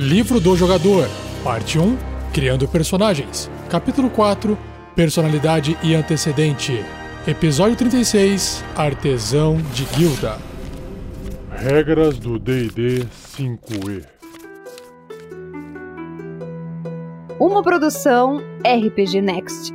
Livro do Jogador, Parte 1 Criando Personagens, Capítulo 4 Personalidade e Antecedente, Episódio 36 Artesão de Guilda. Regras do DD 5E Uma produção RPG Next.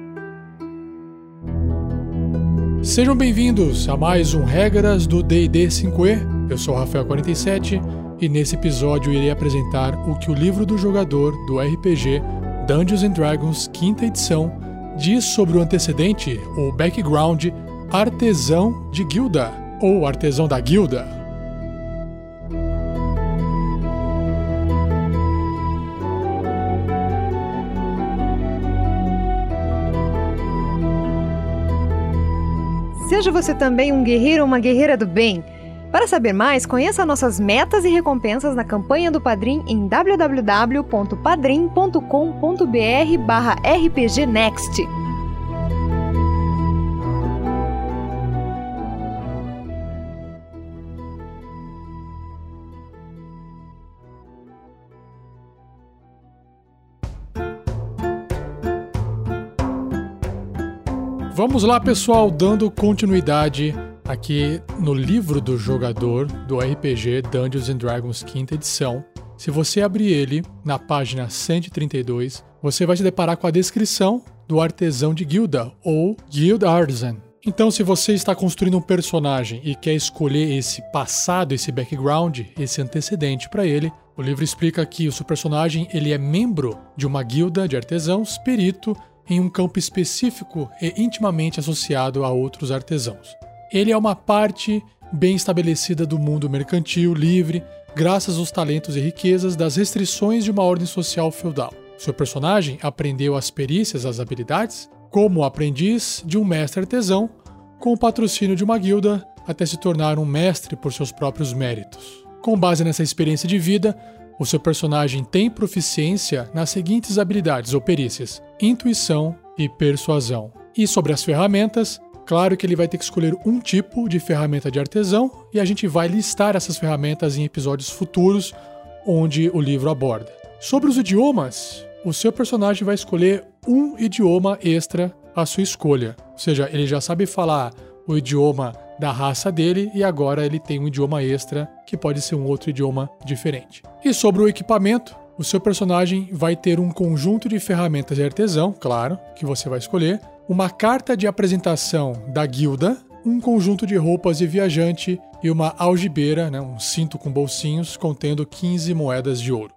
Sejam bem-vindos a mais um Regras do D&D 5e. Eu sou o Rafael47 e nesse episódio irei apresentar o que o livro do jogador do RPG Dungeons and Dragons quinta edição diz sobre o antecedente, ou background, artesão de guilda, ou artesão da guilda. Seja você também um guerreiro ou uma guerreira do bem. Para saber mais, conheça nossas metas e recompensas na campanha do Padrim em www.padrim.com.br barra rpgnext. Vamos lá, pessoal, dando continuidade aqui no livro do jogador do RPG Dungeons and Dragons quinta edição. Se você abrir ele na página 132, você vai se deparar com a descrição do artesão de guilda ou guild artisan. Então, se você está construindo um personagem e quer escolher esse passado, esse background, esse antecedente para ele, o livro explica que o seu personagem ele é membro de uma guilda de artesãos, perito em um campo específico e intimamente associado a outros artesãos. Ele é uma parte bem estabelecida do mundo mercantil livre, graças aos talentos e riquezas das restrições de uma ordem social feudal. Seu personagem aprendeu as perícias, as habilidades, como aprendiz de um mestre artesão, com o patrocínio de uma guilda, até se tornar um mestre por seus próprios méritos. Com base nessa experiência de vida, o seu personagem tem proficiência nas seguintes habilidades ou perícias: intuição e persuasão. E sobre as ferramentas, claro que ele vai ter que escolher um tipo de ferramenta de artesão e a gente vai listar essas ferramentas em episódios futuros onde o livro aborda. Sobre os idiomas, o seu personagem vai escolher um idioma extra à sua escolha. Ou seja, ele já sabe falar o idioma da raça dele e agora ele tem um idioma extra que pode ser um outro idioma diferente. E sobre o equipamento, o seu personagem vai ter um conjunto de ferramentas de artesão, claro, que você vai escolher, uma carta de apresentação da guilda, um conjunto de roupas de viajante e uma algibeira, né, um cinto com bolsinhos contendo 15 moedas de ouro.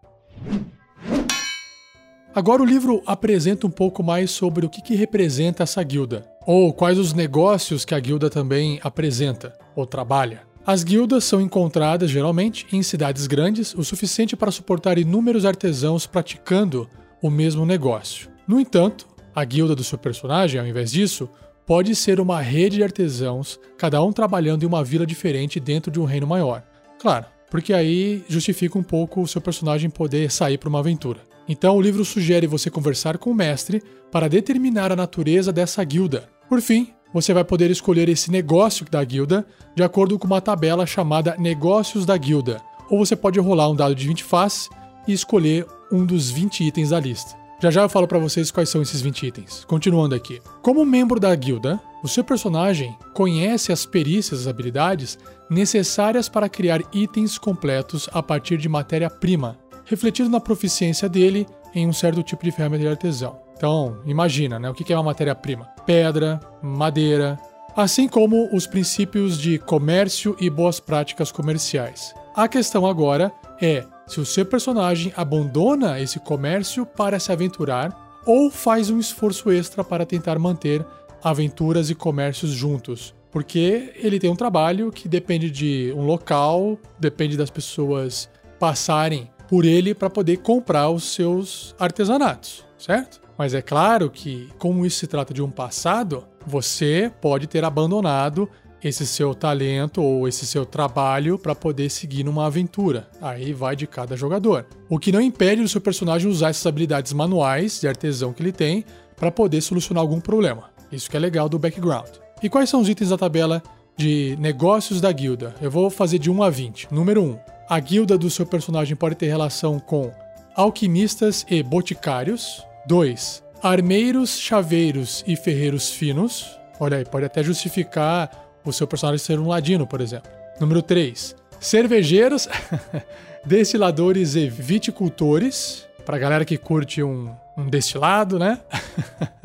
Agora o livro apresenta um pouco mais sobre o que, que representa essa guilda, ou quais os negócios que a guilda também apresenta ou trabalha. As guildas são encontradas geralmente em cidades grandes, o suficiente para suportar inúmeros artesãos praticando o mesmo negócio. No entanto, a guilda do seu personagem, ao invés disso, pode ser uma rede de artesãos, cada um trabalhando em uma vila diferente dentro de um reino maior. Claro, porque aí justifica um pouco o seu personagem poder sair para uma aventura. Então o livro sugere você conversar com o mestre para determinar a natureza dessa guilda. Por fim, você vai poder escolher esse negócio da guilda de acordo com uma tabela chamada Negócios da Guilda, ou você pode rolar um dado de 20 faces e escolher um dos 20 itens da lista. Já já eu falo para vocês quais são esses 20 itens. Continuando aqui. Como membro da guilda, o seu personagem conhece as perícias, as habilidades necessárias para criar itens completos a partir de matéria-prima, refletido na proficiência dele em um certo tipo de ferramenta de artesão. Então, imagina, né? O que é uma matéria-prima? Pedra, madeira, assim como os princípios de comércio e boas práticas comerciais. A questão agora é se o seu personagem abandona esse comércio para se aventurar ou faz um esforço extra para tentar manter aventuras e comércios juntos. Porque ele tem um trabalho que depende de um local, depende das pessoas passarem por ele para poder comprar os seus artesanatos, certo? Mas é claro que, como isso se trata de um passado, você pode ter abandonado esse seu talento ou esse seu trabalho para poder seguir numa aventura. Aí vai de cada jogador. O que não impede o seu personagem usar essas habilidades manuais de artesão que ele tem para poder solucionar algum problema. Isso que é legal do background. E quais são os itens da tabela de negócios da guilda? Eu vou fazer de 1 a 20. Número 1. A guilda do seu personagem pode ter relação com alquimistas e boticários. 2. Armeiros, chaveiros e ferreiros finos. Olha aí, pode até justificar o seu personagem ser um ladino, por exemplo. Número 3. Cervejeiros, destiladores e viticultores. Pra galera que curte um, um destilado, né?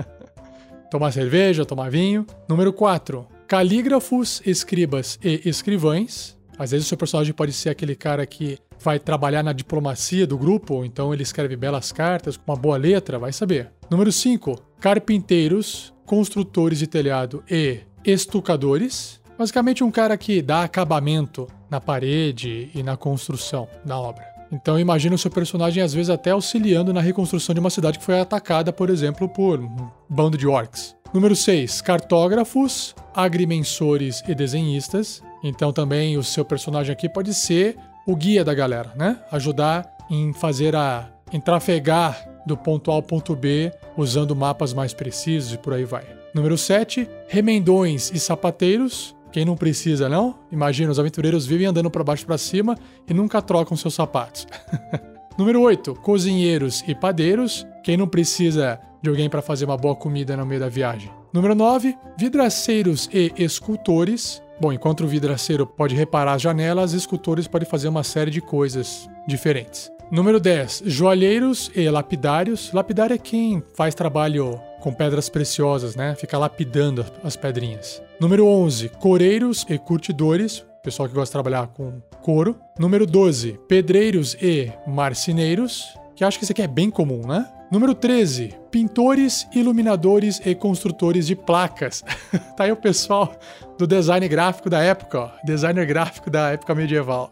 tomar cerveja, tomar vinho. Número 4. Calígrafos, escribas e escrivães. Às vezes o seu personagem pode ser aquele cara que vai trabalhar na diplomacia do grupo, então ele escreve belas cartas com uma boa letra, vai saber. Número 5. Carpinteiros, construtores de telhado e estucadores. Basicamente um cara que dá acabamento na parede e na construção da obra. Então imagina o seu personagem às vezes até auxiliando na reconstrução de uma cidade que foi atacada, por exemplo, por um bando de orcs. Número 6. Cartógrafos, agrimensores e desenhistas. Então também o seu personagem aqui pode ser o guia da galera, né? Ajudar em fazer a em trafegar do ponto A ao ponto B usando mapas mais precisos e por aí vai. Número 7, remendões e sapateiros. Quem não precisa, não? Imagina, os aventureiros vivem andando para baixo para cima e nunca trocam seus sapatos. Número 8, cozinheiros e padeiros. Quem não precisa de alguém para fazer uma boa comida no meio da viagem. Número 9, vidraceiros e escultores. Bom, enquanto o vidraceiro pode reparar as janelas, escultores podem fazer uma série de coisas diferentes. Número 10, joalheiros e lapidários. Lapidário é quem faz trabalho com pedras preciosas, né? Fica lapidando as pedrinhas. Número 11, coreiros e curtidores. Pessoal que gosta de trabalhar com couro. Número 12, pedreiros e marceneiros. Que acho que isso aqui é bem comum, né? Número 13, pintores, iluminadores e construtores de placas. tá aí o pessoal do design gráfico da época, ó. Designer gráfico da época medieval.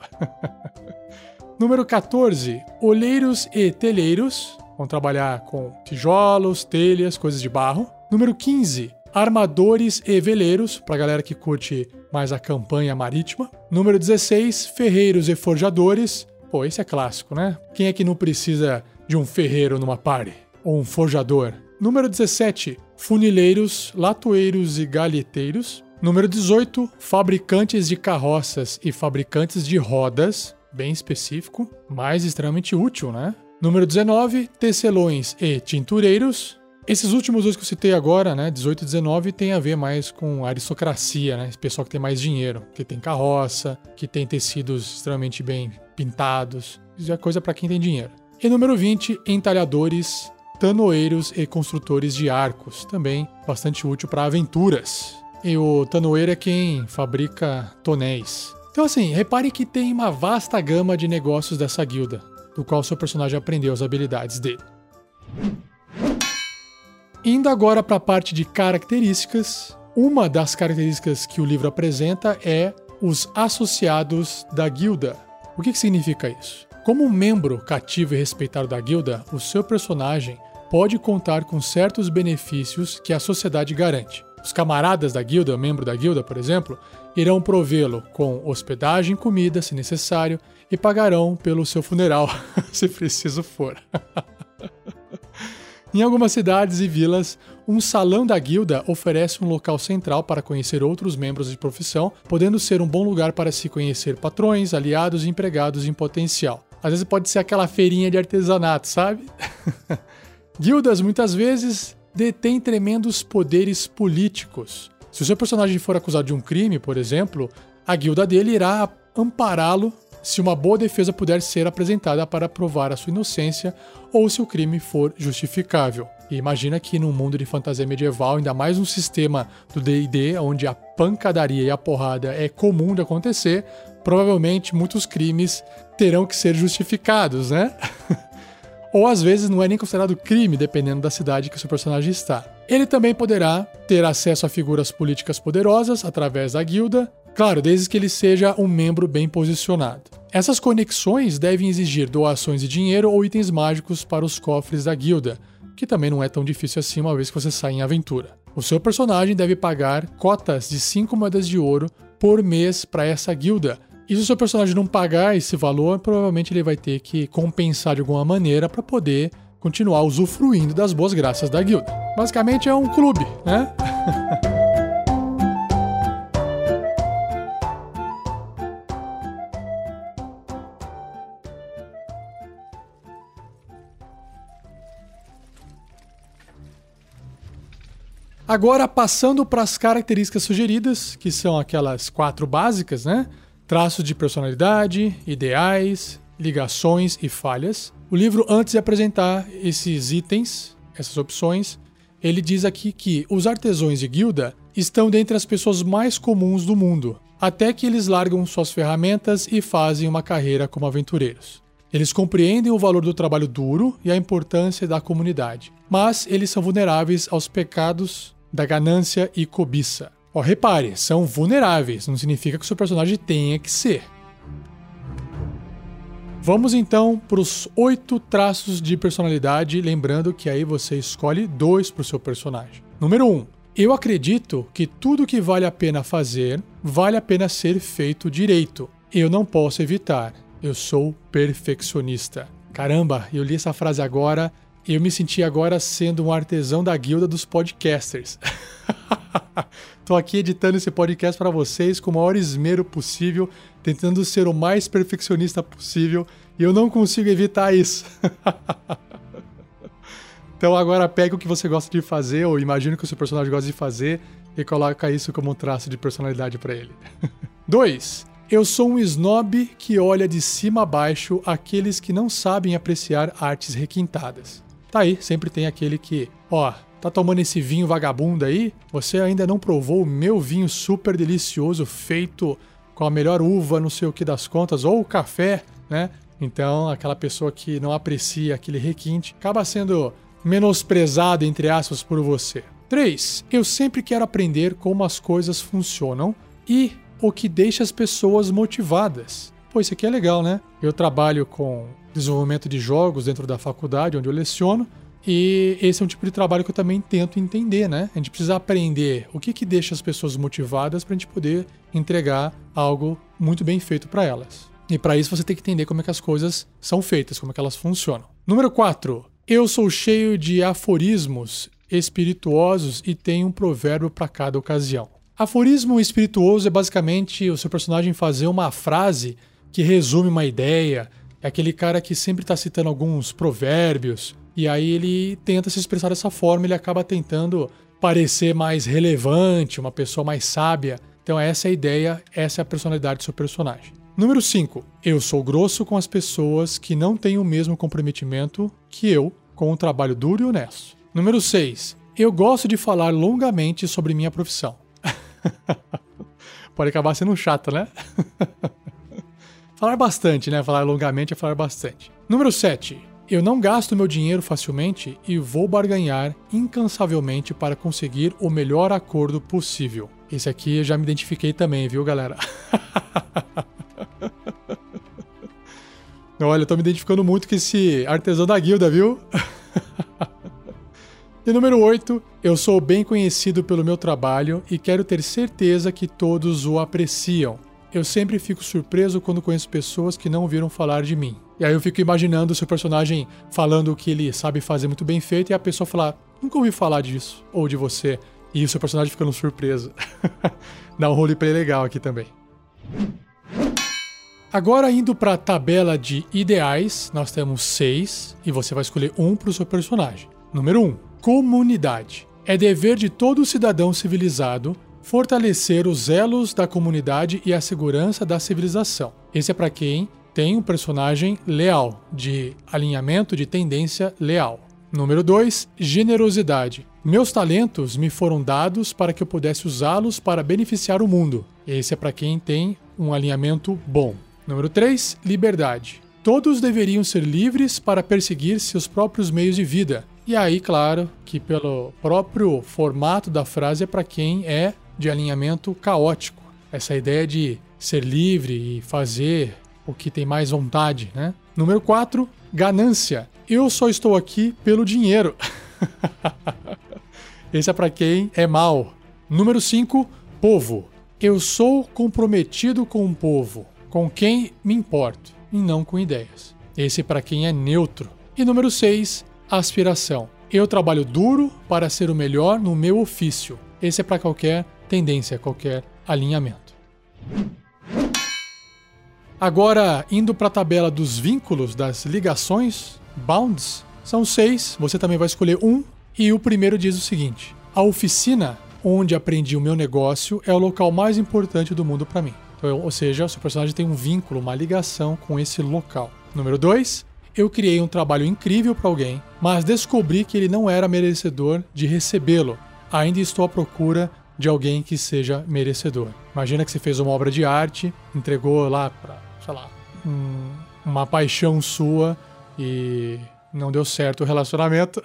Número 14, olheiros e telheiros. Vão trabalhar com tijolos, telhas, coisas de barro. Número 15, armadores e veleiros, para galera que curte mais a campanha marítima. Número 16, ferreiros e forjadores. Pô, esse é clássico, né? Quem é que não precisa de um ferreiro numa party? Ou um forjador? Número 17, funileiros, latoeiros e galheteiros. Número 18, fabricantes de carroças e fabricantes de rodas bem específico, mas extremamente útil, né? Número 19, tecelões e tintureiros. Esses últimos dois que eu citei agora, né, 18 e 19, tem a ver mais com aristocracia, né? Esse pessoal que tem mais dinheiro, que tem carroça, que tem tecidos extremamente bem pintados. Isso é coisa para quem tem dinheiro. E número 20, entalhadores, tanoeiros e construtores de arcos, também bastante útil para aventuras. E o tanoeiro é quem fabrica tonéis. Então, assim, repare que tem uma vasta gama de negócios dessa guilda, do qual seu personagem aprendeu as habilidades dele. Indo agora para a parte de características, uma das características que o livro apresenta é os associados da guilda. O que, que significa isso? Como membro cativo e respeitado da guilda, o seu personagem pode contar com certos benefícios que a sociedade garante. Os camaradas da guilda, membro da guilda, por exemplo, irão provê-lo com hospedagem, comida, se necessário, e pagarão pelo seu funeral, se preciso for. em algumas cidades e vilas, um salão da guilda oferece um local central para conhecer outros membros de profissão, podendo ser um bom lugar para se conhecer patrões, aliados e empregados em potencial. Às vezes pode ser aquela feirinha de artesanato, sabe? Guildas muitas vezes detêm tremendos poderes políticos. Se o seu personagem for acusado de um crime, por exemplo, a guilda dele irá ampará-lo se uma boa defesa puder ser apresentada para provar a sua inocência ou se o crime for justificável. E imagina que num mundo de fantasia medieval, ainda mais um sistema do D&D onde a pancadaria e a porrada é comum de acontecer, provavelmente muitos crimes terão que ser justificados, né? ou às vezes não é nem considerado crime, dependendo da cidade que o seu personagem está. Ele também poderá ter acesso a figuras políticas poderosas através da guilda, claro, desde que ele seja um membro bem posicionado. Essas conexões devem exigir doações de dinheiro ou itens mágicos para os cofres da guilda, que também não é tão difícil assim uma vez que você sai em aventura. O seu personagem deve pagar cotas de 5 moedas de ouro por mês para essa guilda, e se o seu personagem não pagar esse valor, provavelmente ele vai ter que compensar de alguma maneira para poder continuar usufruindo das boas graças da guilda. Basicamente é um clube, né? Agora, passando para as características sugeridas, que são aquelas quatro básicas, né? Traços de personalidade, ideais, ligações e falhas. O livro, antes de apresentar esses itens, essas opções, ele diz aqui que os artesãos de guilda estão dentre as pessoas mais comuns do mundo, até que eles largam suas ferramentas e fazem uma carreira como aventureiros. Eles compreendem o valor do trabalho duro e a importância da comunidade, mas eles são vulneráveis aos pecados da ganância e cobiça. Ó, repare, são vulneráveis, não significa que o seu personagem tenha que ser. Vamos então para os oito traços de personalidade, lembrando que aí você escolhe dois para o seu personagem. Número um, eu acredito que tudo que vale a pena fazer vale a pena ser feito direito. Eu não posso evitar. Eu sou perfeccionista. Caramba, eu li essa frase agora eu me senti agora sendo um artesão da guilda dos podcasters. Tô aqui editando esse podcast para vocês com o maior esmero possível, tentando ser o mais perfeccionista possível, e eu não consigo evitar isso. então agora pega o que você gosta de fazer, ou imagina que o seu personagem gosta de fazer, e coloca isso como um traço de personalidade para ele. 2. Eu sou um snob que olha de cima a baixo aqueles que não sabem apreciar artes requintadas. Tá aí, sempre tem aquele que, ó, tá tomando esse vinho vagabundo aí? Você ainda não provou o meu vinho super delicioso feito com a melhor uva, não sei o que das contas, ou o café, né? Então, aquela pessoa que não aprecia aquele requinte acaba sendo menosprezado, entre aspas, por você. 3. Eu sempre quero aprender como as coisas funcionam e o que deixa as pessoas motivadas. Pô, isso aqui é legal, né? Eu trabalho com desenvolvimento de jogos dentro da faculdade, onde eu leciono, e esse é um tipo de trabalho que eu também tento entender, né? A gente precisa aprender o que, que deixa as pessoas motivadas para a gente poder entregar algo muito bem feito para elas. E para isso você tem que entender como é que as coisas são feitas, como é que elas funcionam. Número 4. Eu sou cheio de aforismos espirituosos e tenho um provérbio para cada ocasião. Aforismo espirituoso é basicamente o seu personagem fazer uma frase que resume uma ideia. É aquele cara que sempre está citando alguns provérbios e aí ele tenta se expressar dessa forma, ele acaba tentando parecer mais relevante, uma pessoa mais sábia. Então essa é a ideia, essa é a personalidade do seu personagem. Número 5. Eu sou grosso com as pessoas que não têm o mesmo comprometimento que eu com um trabalho duro e honesto. Número 6. Eu gosto de falar longamente sobre minha profissão. Pode acabar sendo chato, né? falar bastante, né? Falar longamente é falar bastante. Número 7. Eu não gasto meu dinheiro facilmente e vou barganhar incansavelmente para conseguir o melhor acordo possível. Esse aqui eu já me identifiquei também, viu, galera? Olha, eu tô me identificando muito com esse artesão da guilda, viu? E número 8, eu sou bem conhecido pelo meu trabalho e quero ter certeza que todos o apreciam. Eu sempre fico surpreso quando conheço pessoas que não ouviram falar de mim. E aí eu fico imaginando o seu personagem falando o que ele sabe fazer muito bem feito e a pessoa falar: Nunca ouvi falar disso, ou de você. E o seu personagem ficando surpreso. Dá um roleplay legal aqui também. Agora indo para a tabela de ideais, nós temos seis e você vai escolher um para o seu personagem. Número 1. Um, Comunidade. É dever de todo cidadão civilizado fortalecer os elos da comunidade e a segurança da civilização. Esse é para quem tem um personagem leal, de alinhamento de tendência leal. Número 2, generosidade. Meus talentos me foram dados para que eu pudesse usá-los para beneficiar o mundo. Esse é para quem tem um alinhamento bom. Número 3, liberdade. Todos deveriam ser livres para perseguir seus próprios meios de vida, e aí, claro, que pelo próprio formato da frase é para quem é de alinhamento caótico. Essa ideia de ser livre e fazer o que tem mais vontade, né? Número 4, ganância. Eu só estou aqui pelo dinheiro. Esse é para quem é mal. Número 5, povo. Eu sou comprometido com o povo, com quem me importo, e não com ideias. Esse é para quem é neutro. E número 6, aspiração. Eu trabalho duro para ser o melhor no meu ofício. Esse é para qualquer tendência, qualquer alinhamento. Agora, indo para a tabela dos vínculos, das ligações, bounds, são seis, você também vai escolher um, e o primeiro diz o seguinte: A oficina onde aprendi o meu negócio é o local mais importante do mundo para mim. Então, ou seja, o seu personagem tem um vínculo, uma ligação com esse local. Número 2, eu criei um trabalho incrível para alguém, mas descobri que ele não era merecedor de recebê-lo. Ainda estou à procura de alguém que seja merecedor. Imagina que você fez uma obra de arte, entregou lá para, sei lá, um, uma paixão sua e não deu certo o relacionamento.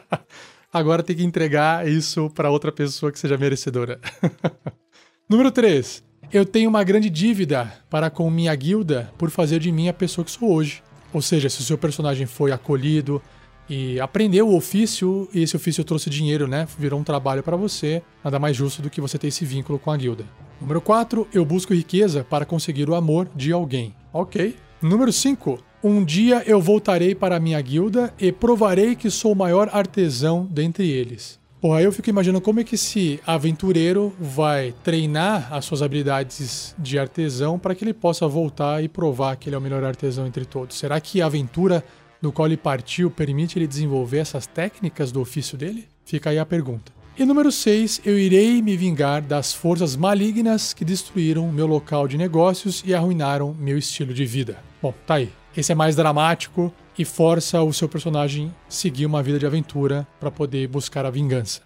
Agora tem que entregar isso para outra pessoa que seja merecedora. Número 3. Eu tenho uma grande dívida para com minha guilda por fazer de mim a pessoa que sou hoje. Ou seja, se o seu personagem foi acolhido e aprendeu o ofício e esse ofício trouxe dinheiro, né? Virou um trabalho para você, nada mais justo do que você ter esse vínculo com a guilda. Número 4, eu busco riqueza para conseguir o amor de alguém. Ok. Número 5, um dia eu voltarei para a minha guilda e provarei que sou o maior artesão dentre eles. Porra, eu fico imaginando como é que esse aventureiro vai treinar as suas habilidades de artesão para que ele possa voltar e provar que ele é o melhor artesão entre todos. Será que a aventura do qual ele partiu permite ele desenvolver essas técnicas do ofício dele? Fica aí a pergunta. E número 6, eu irei me vingar das forças malignas que destruíram meu local de negócios e arruinaram meu estilo de vida. Bom, tá aí. Esse é mais dramático e força o seu personagem seguir uma vida de aventura para poder buscar a vingança.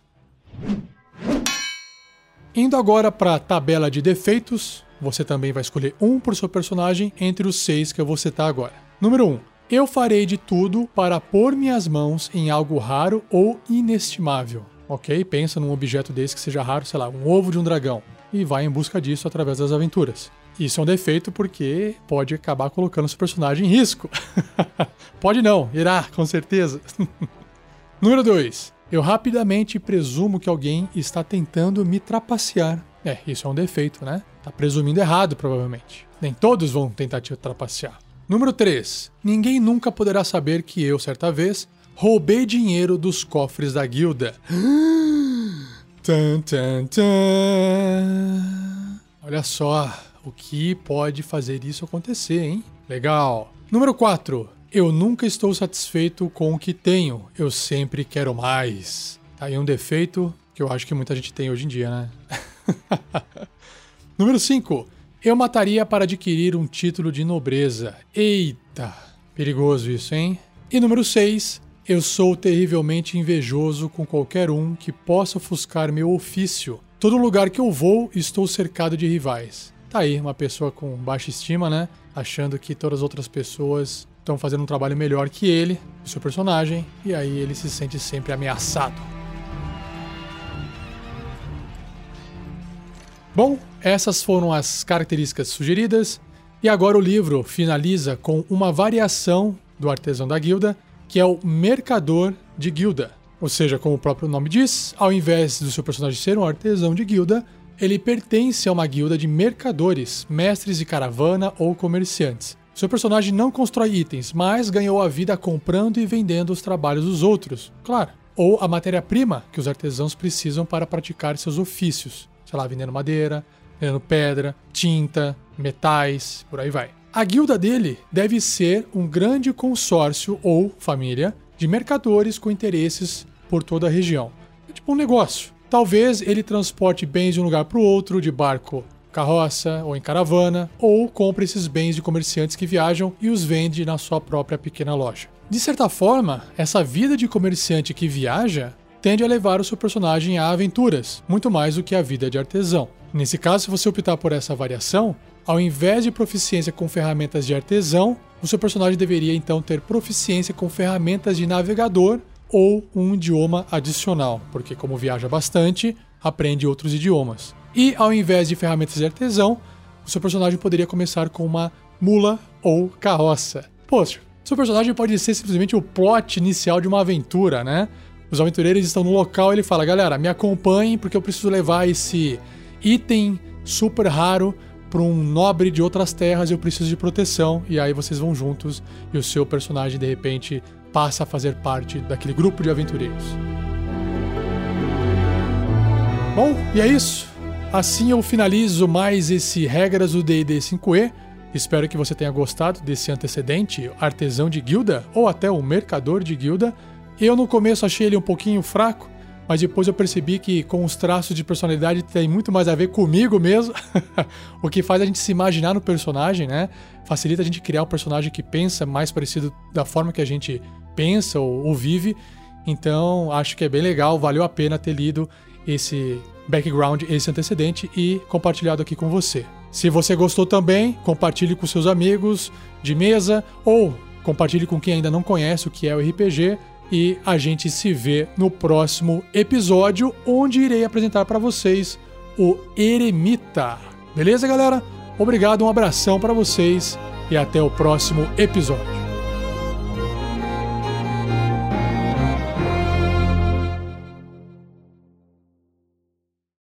Indo agora para a tabela de defeitos, você também vai escolher um por seu personagem entre os seis que eu vou citar agora. Número 1. Um, eu farei de tudo para pôr minhas mãos em algo raro ou inestimável. Ok? Pensa num objeto desse que seja raro, sei lá, um ovo de um dragão, e vai em busca disso através das aventuras. Isso é um defeito porque pode acabar colocando seu personagem em risco. pode não, irá, com certeza. Número 2. Eu rapidamente presumo que alguém está tentando me trapacear. É, isso é um defeito, né? Tá presumindo errado, provavelmente. Nem todos vão tentar te trapacear. Número 3. Ninguém nunca poderá saber que eu, certa vez, roubei dinheiro dos cofres da guilda. tan, tan, tan. Olha só, o que pode fazer isso acontecer, hein? Legal. Número 4. Eu nunca estou satisfeito com o que tenho, eu sempre quero mais. Tá aí um defeito que eu acho que muita gente tem hoje em dia, né? Número 5. Eu mataria para adquirir um título de nobreza. Eita, perigoso isso, hein? E número 6. Eu sou terrivelmente invejoso com qualquer um que possa ofuscar meu ofício. Todo lugar que eu vou, estou cercado de rivais. Tá aí, uma pessoa com baixa estima, né? Achando que todas as outras pessoas estão fazendo um trabalho melhor que ele, o seu personagem, e aí ele se sente sempre ameaçado. Bom, essas foram as características sugeridas, e agora o livro finaliza com uma variação do artesão da guilda, que é o mercador de guilda. Ou seja, como o próprio nome diz, ao invés do seu personagem ser um artesão de guilda, ele pertence a uma guilda de mercadores, mestres de caravana ou comerciantes. Seu personagem não constrói itens, mas ganhou a vida comprando e vendendo os trabalhos dos outros, claro. Ou a matéria-prima que os artesãos precisam para praticar seus ofícios. Sei lá, vendendo madeira, vendendo pedra, tinta, metais, por aí vai. A guilda dele deve ser um grande consórcio ou família de mercadores com interesses por toda a região. É tipo um negócio. Talvez ele transporte bens de um lugar para o outro, de barco, carroça ou em caravana, ou compre esses bens de comerciantes que viajam e os vende na sua própria pequena loja. De certa forma, essa vida de comerciante que viaja tende a levar o seu personagem a aventuras, muito mais do que a vida de artesão. Nesse caso, se você optar por essa variação, ao invés de proficiência com ferramentas de artesão, o seu personagem deveria então ter proficiência com ferramentas de navegador ou um idioma adicional, porque como viaja bastante, aprende outros idiomas. E ao invés de ferramentas de artesão, o seu personagem poderia começar com uma mula ou carroça. Poxa, seu personagem pode ser simplesmente o plot inicial de uma aventura, né? Os aventureiros estão no local e ele fala: galera, me acompanhem porque eu preciso levar esse item super raro para um nobre de outras terras, eu preciso de proteção. E aí vocês vão juntos e o seu personagem de repente passa a fazer parte daquele grupo de aventureiros. Bom, e é isso. Assim eu finalizo mais esse Regras do D&D 5e. Espero que você tenha gostado desse antecedente, artesão de guilda ou até o mercador de guilda. Eu no começo achei ele um pouquinho fraco, mas depois eu percebi que com os traços de personalidade tem muito mais a ver comigo mesmo, o que faz a gente se imaginar no personagem, né? Facilita a gente criar um personagem que pensa mais parecido da forma que a gente pensa ou, ou vive. Então, acho que é bem legal, valeu a pena ter lido esse background, esse antecedente e compartilhado aqui com você. Se você gostou também, compartilhe com seus amigos de mesa ou compartilhe com quem ainda não conhece o que é o RPG e a gente se vê no próximo episódio, onde irei apresentar para vocês o Eremita. Beleza, galera? Obrigado, um abração para vocês e até o próximo episódio.